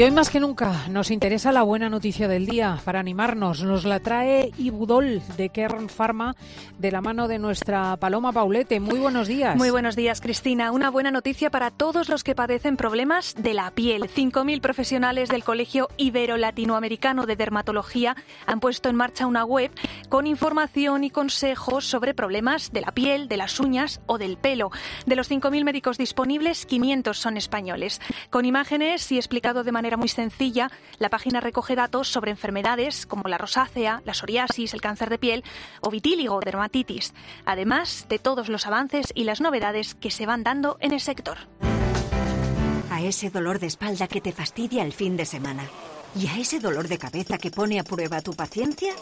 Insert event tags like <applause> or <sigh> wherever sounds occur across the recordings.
Y hoy más que nunca nos interesa la buena noticia del día para animarnos. Nos la trae Ibudol de Kern Pharma de la mano de nuestra Paloma Paulete. Muy buenos días. Muy buenos días, Cristina. Una buena noticia para todos los que padecen problemas de la piel. 5.000 profesionales del Colegio Ibero-Latinoamericano de Dermatología han puesto en marcha una web con información y consejos sobre problemas de la piel, de las uñas o del pelo. De los 5.000 médicos disponibles, 500 son españoles. Con imágenes y explicado de manera muy sencilla, la página recoge datos sobre enfermedades como la rosácea, la psoriasis, el cáncer de piel o vitíligo dermatitis, además de todos los avances y las novedades que se van dando en el sector. A ese dolor de espalda que te fastidia el fin de semana. ¿Y a ese dolor de cabeza que pone a prueba tu paciencia?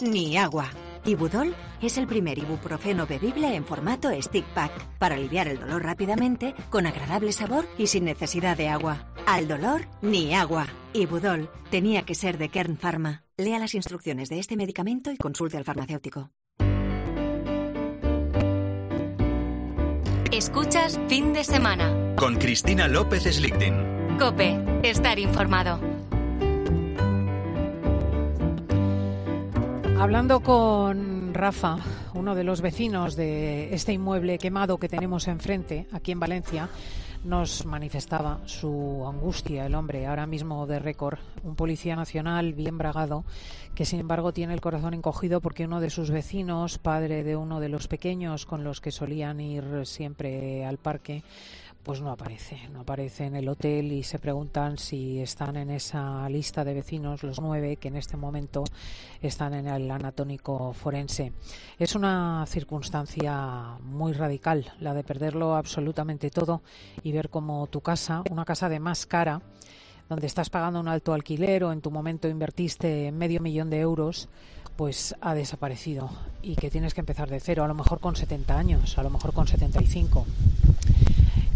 Ni agua. Ibudol es el primer ibuprofeno bebible en formato stick pack para aliviar el dolor rápidamente, con agradable sabor y sin necesidad de agua. Al dolor, ni agua. Ibudol tenía que ser de Kern Pharma. Lea las instrucciones de este medicamento y consulte al farmacéutico. Escuchas fin de semana. Con Cristina López Slichting. Cope, estar informado. Hablando con Rafa, uno de los vecinos de este inmueble quemado que tenemos enfrente, aquí en Valencia, nos manifestaba su angustia, el hombre, ahora mismo de récord, un policía nacional bien bragado, que sin embargo tiene el corazón encogido porque uno de sus vecinos, padre de uno de los pequeños con los que solían ir siempre al parque, pues no aparece, no aparece en el hotel y se preguntan si están en esa lista de vecinos, los nueve que en este momento están en el anatónico forense. Es una circunstancia muy radical, la de perderlo absolutamente todo y ver como tu casa, una casa de más cara, donde estás pagando un alto alquiler o en tu momento invertiste medio millón de euros, pues ha desaparecido y que tienes que empezar de cero, a lo mejor con 70 años, a lo mejor con 75.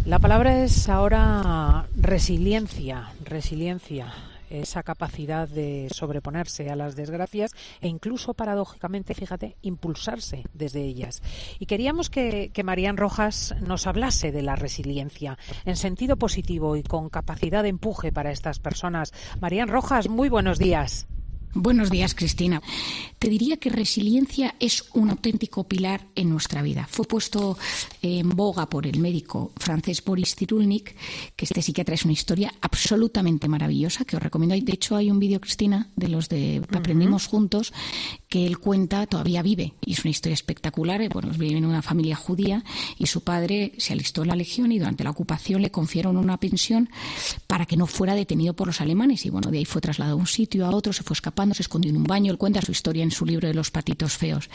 La palabra es ahora resiliencia, resiliencia, esa capacidad de sobreponerse a las desgracias e incluso paradójicamente, fíjate, impulsarse desde ellas. Y queríamos que, Marían Rojas nos hablase de la resiliencia en sentido positivo y con capacidad de empuje para estas personas. Marían Rojas, muy buenos días. Buenos días, Cristina. Te diría que resiliencia es un auténtico pilar en nuestra vida. Fue puesto en boga por el médico francés Boris Cyrulnik, que este psiquiatra es una historia absolutamente maravillosa que os recomiendo. De hecho, hay un vídeo, Cristina, de los de Aprendimos Juntos, que él cuenta, todavía vive, y es una historia espectacular. Bueno, vive en una familia judía y su padre se alistó en la legión y durante la ocupación le confieron una pensión para que no fuera detenido por los alemanes. Y bueno, de ahí fue trasladado a un sitio, a otro, se fue escapando se escondió en un baño. Él cuenta su historia en su libro de los patitos feos.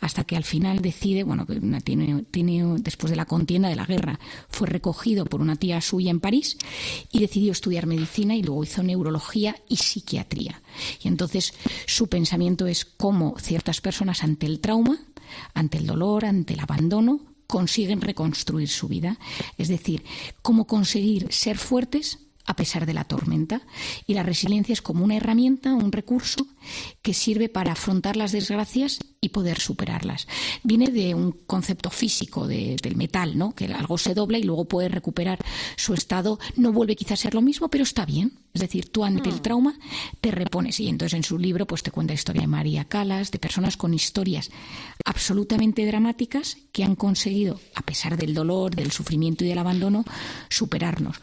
Hasta que al final decide, bueno, tiene, tiene, después de la contienda de la guerra, fue recogido por una tía suya en París y decidió estudiar medicina y luego hizo neurología y psiquiatría. Y entonces su pensamiento es cómo ciertas personas ante el trauma, ante el dolor, ante el abandono, consiguen reconstruir su vida. Es decir, cómo conseguir ser fuertes a pesar de la tormenta. Y la resiliencia es como una herramienta, un recurso que sirve para afrontar las desgracias y poder superarlas. Viene de un concepto físico del metal, ¿no? que algo se dobla y luego puede recuperar su estado. No vuelve quizás a ser lo mismo, pero está bien. Es decir, tú ante el mm. trauma te repones. Y entonces en su libro pues te cuenta la historia de María Calas, de personas con historias absolutamente dramáticas que han conseguido, a pesar del dolor, del sufrimiento y del abandono, superarnos.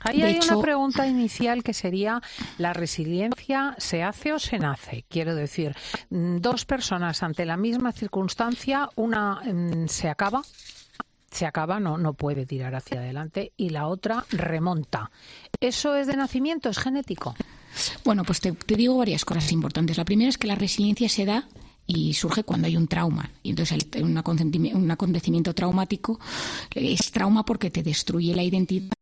Ahí hay una pregunta inicial que sería, ¿la resiliencia se hace o se nace? Quiero decir, mm, dos personas ante la misma circunstancia, una mm, se acaba, se acaba, no, no puede tirar hacia adelante, y la otra remonta. ¿Eso es de nacimiento? ¿Es genético? Bueno, pues te, te digo varias cosas importantes. La primera es que la resiliencia se da y surge cuando hay un trauma. Y entonces un acontecimiento traumático es trauma porque te destruye la identidad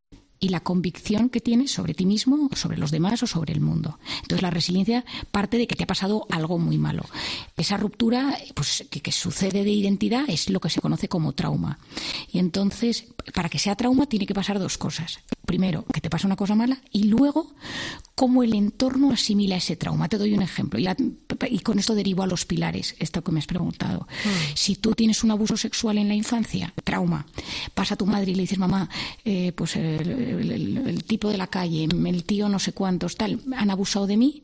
y la convicción que tienes sobre ti mismo, sobre los demás o sobre el mundo. Entonces la resiliencia parte de que te ha pasado algo muy malo. Esa ruptura pues, que, sucede de identidad es lo que se conoce como trauma. Y entonces, para que sea trauma, tiene que pasar dos cosas. Primero, que te pasa una cosa mala y luego cómo el entorno asimila ese trauma. Te doy un ejemplo y con esto derivo a los pilares, esto que me has preguntado. Hmm. Si tú tienes un abuso sexual en la infancia, trauma, pasa a tu madre y le dices, mamá, eh, pues el, tipo de la calle, el tío no sé cuántos, tal, han abusado de mí,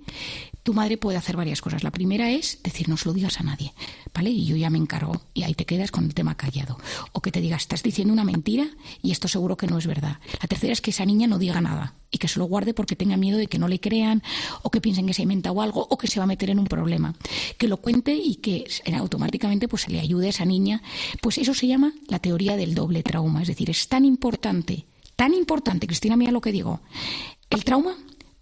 tu madre puede hacer varias cosas. La primera es decir, no se lo digas a nadie, ¿vale? Y yo ya me encargo y ahí te quedas con el tema callado. O que te digas, estás diciendo una mentira y esto seguro que no es verdad. La tercera es que esa niña no diga nada y que se lo guarde porque tenga miedo de que no le crean o que piensen que se ha inventado algo o que se va a meter en un problema. Que lo cuente y que automáticamente pues, se le ayude a esa niña. Pues eso se llama la teoría del doble trauma. Es decir, es tan importante, tan importante, Cristina, mira lo que digo, el trauma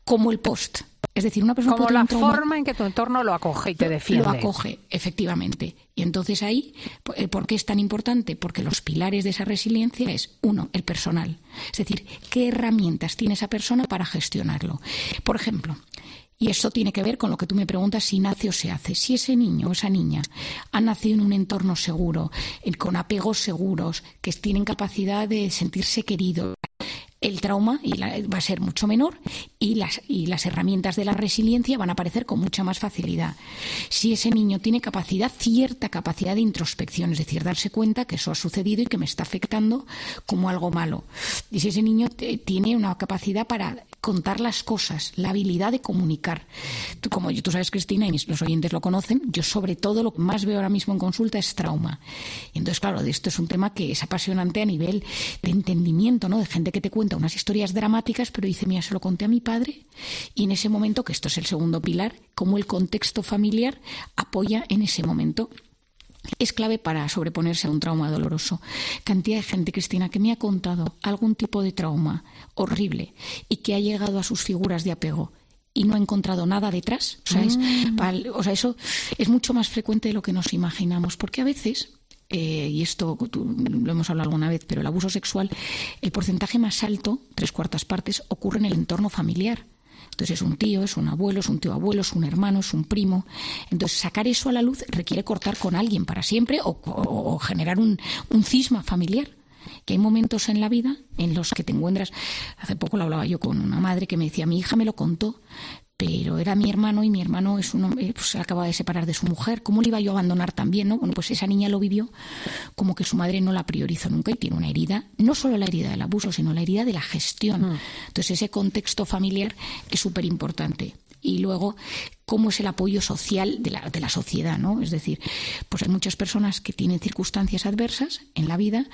como el post. Es decir, una persona como la forma en que tu entorno lo acoge y te defiende. Lo acoge, efectivamente. Y entonces ahí, eh, ¿por qué es tan importante? Porque los pilares de esa resiliencia es uno, el personal. Es decir, qué herramientas tiene esa persona para gestionarlo. Por ejemplo, y esto tiene que ver con lo que tú me preguntas si nace o se hace. Si ese niño o esa niña ha nacido en un entorno seguro, con apegos seguros, que tienen capacidad de sentirse queridos, el trauma va a ser mucho menor y las, y las herramientas de la resiliencia van a aparecer con mucha más facilidad. Si ese niño tiene capacidad, cierta capacidad de introspección, es decir, darse cuenta que eso ha sucedido y que me está afectando como algo malo. Y si ese niño tiene una capacidad para contar las cosas, la habilidad de comunicar. Tú, como tú sabes, Cristina, y los oyentes lo conocen, yo sobre todo lo que más veo ahora mismo en consulta es trauma. Y entonces, claro, esto es un tema que es apasionante a nivel de entendimiento, ¿no? De gente que te cuenta unas historias dramáticas, pero dice, mira, se lo conté a mi padre, y en ese momento, que esto es el segundo pilar, cómo el contexto familiar apoya en ese momento es clave para sobreponerse a un trauma doloroso. Cantidad de gente, Cristina, que me ha contado algún tipo de trauma horrible y que ha llegado a sus figuras de apego y no ha encontrado nada detrás. O sea, mm. eso es mucho más frecuente de lo que nos imaginamos, porque a veces eh, y esto lo hemos hablado alguna vez, pero el abuso sexual, el porcentaje más alto, tres cuartas partes, ocurre en el entorno familiar. Entonces es un tío, es un abuelo, es un tío abuelo, es un hermano, es un primo. Entonces sacar eso a la luz requiere cortar con alguien para siempre o, generar un, un cisma familiar que hay momentos en la vida en los que te encuentras. Hace poco lo hablaba yo con una madre que me decía, mi hija me lo contó, pero era mi hermano y mi hermano es un hombre, pues, se acaba de separar de su mujer. ¿Cómo le iba yo a abandonar también? ¿no? Bueno, pues esa niña lo vivió como que su madre no la priorizó nunca y tiene una herida, no solo la herida del abuso, sino la herida de la gestión. Mm. Entonces ese contexto familiar es súper importante y luego cómo es el apoyo social de la, de la sociedad, ¿no? Es decir, pues hay muchas personas que tienen circunstancias adversas en la vida,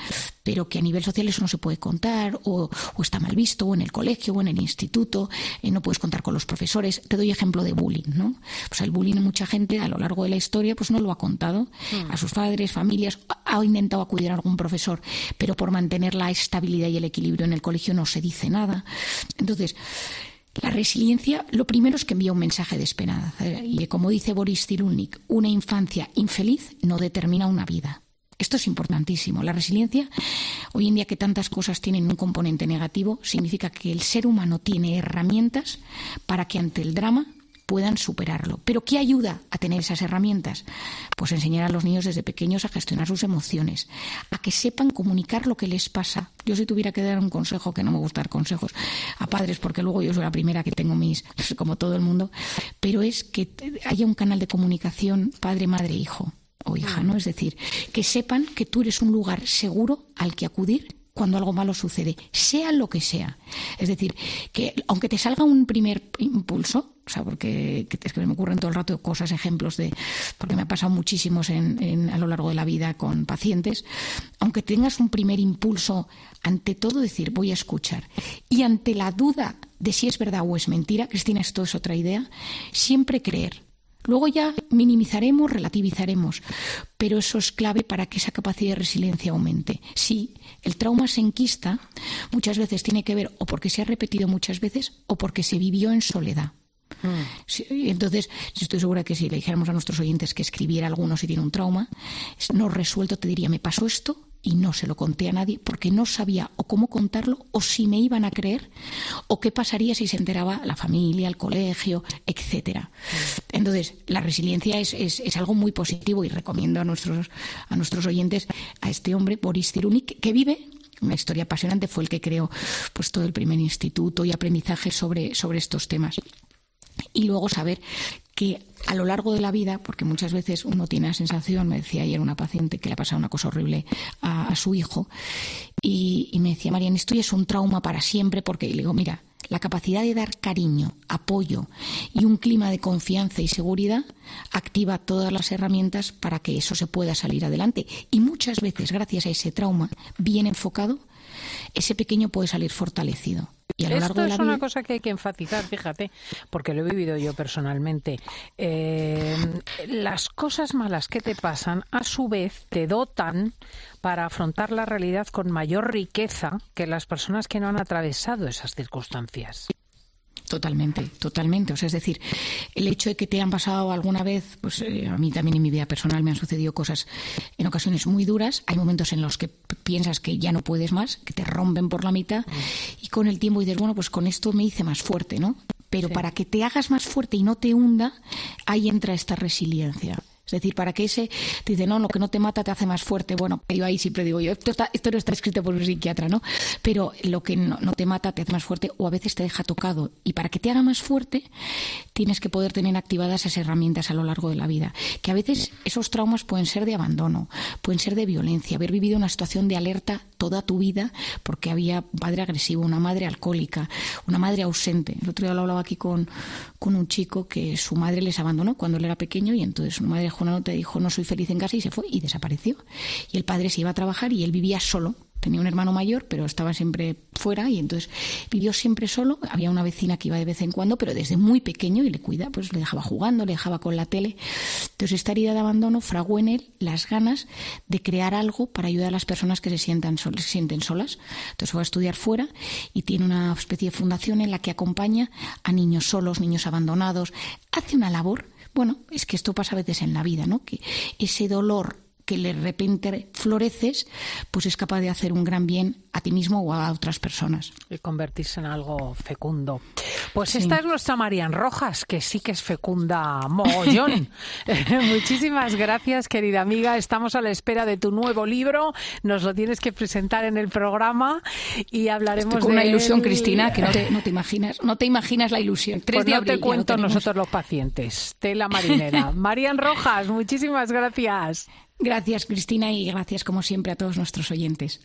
pero que a nivel social eso no se puede contar, o, está mal visto, o en el colegio, o en el instituto, eh, no puedes contar con los profesores. Te doy ejemplo de bullying, ¿no? Pues el bullying mucha gente a lo largo de la historia pues no lo ha contado hmm. a sus padres, familias, ha intentado acudir a algún profesor, pero por mantener la estabilidad y el equilibrio en el colegio no se dice nada. Entonces, la resiliencia, lo primero es que envía un mensaje de esperanza. Y como dice Boris Cyrulnik, una infancia infeliz no determina una vida. Esto es importantísimo. La resiliencia, hoy en día que tantas cosas tienen un componente negativo, significa que el ser humano tiene herramientas para que ante el drama puedan superarlo. ¿Pero qué ayuda a tener esas herramientas? Pues enseñar a los niños desde pequeños a gestionar sus emociones, a que sepan comunicar lo que les pasa. Yo si tuviera que dar un consejo, que no me gusta dar consejos a padres, porque luego yo soy la primera que tengo mis, <laughs> como todo el mundo, pero es que haya un canal de comunicación padre, madre, hijo o hija, ¿no? Es decir, que sepan que tú eres un lugar seguro al que acudir cuando algo malo sucede, sea lo que sea. Es decir, que aunque te salga un primer impulso, o sea, porque es que me ocurren todo el rato cosas, ejemplos de, porque me ha pasado muchísimos en, a lo largo de la vida con pacientes, aunque tengas un primer impulso, ante todo decir, voy a escuchar, y ante la duda de si es verdad o es mentira, Cristina, esto es otra idea, siempre creer Luego ya minimizaremos, relativizaremos, pero eso es clave para que esa capacidad de resiliencia aumente. Si el trauma se enquista, muchas veces tiene que ver o porque se ha repetido muchas veces o porque se vivió en soledad. Mm. entonces, yo estoy segura que si le dijéramos a nuestros oyentes que escribiera alguno si tiene un trauma, no resuelto, te diría, me pasó esto y no se lo conté a nadie porque no sabía o cómo contarlo o si me iban a creer o qué pasaría si se enteraba la familia, el colegio, etcétera. Entonces, la resiliencia es, es, algo muy positivo y recomiendo a nuestros, a nuestros oyentes a este hombre, Boris Cyrulnik, que vive una historia apasionante, fue el que creó pues todo el primer instituto y aprendizaje sobre, sobre estos temas. Y luego saber que a lo largo de la vida, porque muchas veces uno tiene la sensación, me decía ayer una paciente que le ha pasado una cosa horrible a, su hijo, y, me decía, Marian, esto ya es un trauma para siempre, porque le digo, mira, la capacidad de dar cariño, apoyo y un clima de confianza y seguridad activa todas las herramientas para que eso se pueda salir adelante. Y muchas veces, gracias a ese trauma bien enfocado, ese pequeño puede salir fortalecido. Y a lo Esto es una cosa que hay que enfatizar, fíjate, porque lo he vivido yo personalmente. Eh, las cosas malas que te pasan, a su vez, te dotan para afrontar la realidad con mayor riqueza que las personas que no han atravesado esas circunstancias. Totalmente, totalmente. O sea, es decir, el hecho de que te han pasado alguna vez, pues eh, a mí también en mi vida personal me han sucedido cosas en ocasiones muy duras. Hay momentos en los que piensas que ya no puedes más, que te rompen por la mitad, y con el tiempo dices, bueno, pues con esto me hice más fuerte, ¿no? Pero para que te hagas más fuerte y no te hunda, ahí entra esta resiliencia. Es decir, para que ese te dice, no, lo que no te mata te hace más fuerte. Bueno, yo ahí siempre digo yo, esto, esto no está escrito por un psiquiatra, ¿no? Pero lo que no, te mata te hace más fuerte o a veces te deja tocado. Y para que te haga más fuerte, tienes que poder tener activadas esas herramientas a lo largo de la vida. Que a veces esos traumas pueden ser de abandono, pueden ser de violencia, haber vivido una situación de alerta toda tu vida porque había un padre agresivo, una madre alcohólica, una madre ausente. El otro día lo hablaba aquí con, con un chico que su madre les abandonó cuando él era pequeño y entonces su madre una nota dijo no soy feliz en casa y se fue y desapareció. Y el padre se iba a trabajar y él vivía solo tenía un hermano mayor, pero estaba siempre fuera y entonces vivió siempre solo. Había una vecina que iba de vez en cuando, pero desde muy pequeño y le cuida, pues le dejaba jugando, le dejaba con la tele. Entonces esta herida de abandono fraguó en él las ganas de crear algo para ayudar a las personas que se sientan se sienten solas. Entonces fue a estudiar fuera y tiene una especie de fundación en la que acompaña a niños solos, niños abandonados. Hace una labor bueno, es que esto pasa a veces en la vida, ¿no? Que ese dolor que de repente floreces, pues es capaz de hacer un gran bien a ti mismo o a otras personas. Y convertirse en algo fecundo. Pues esta es nuestra Marian Rojas, que sí que es fecunda mogollón. <laughs> <laughs> Muchísimas gracias, querida amiga. Estamos a la espera de tu nuevo libro. Nos lo tienes que presentar en el programa y hablaremos Estoy con una ilusión, Cristina, que no te, imaginas. No te imaginas la ilusión. Tres pues no te cuento nosotros los pacientes. Tela marinera. <laughs> Marian Rojas, muchísimas gracias. Gracias, Cristina, y gracias, como siempre, a todos nuestros oyentes.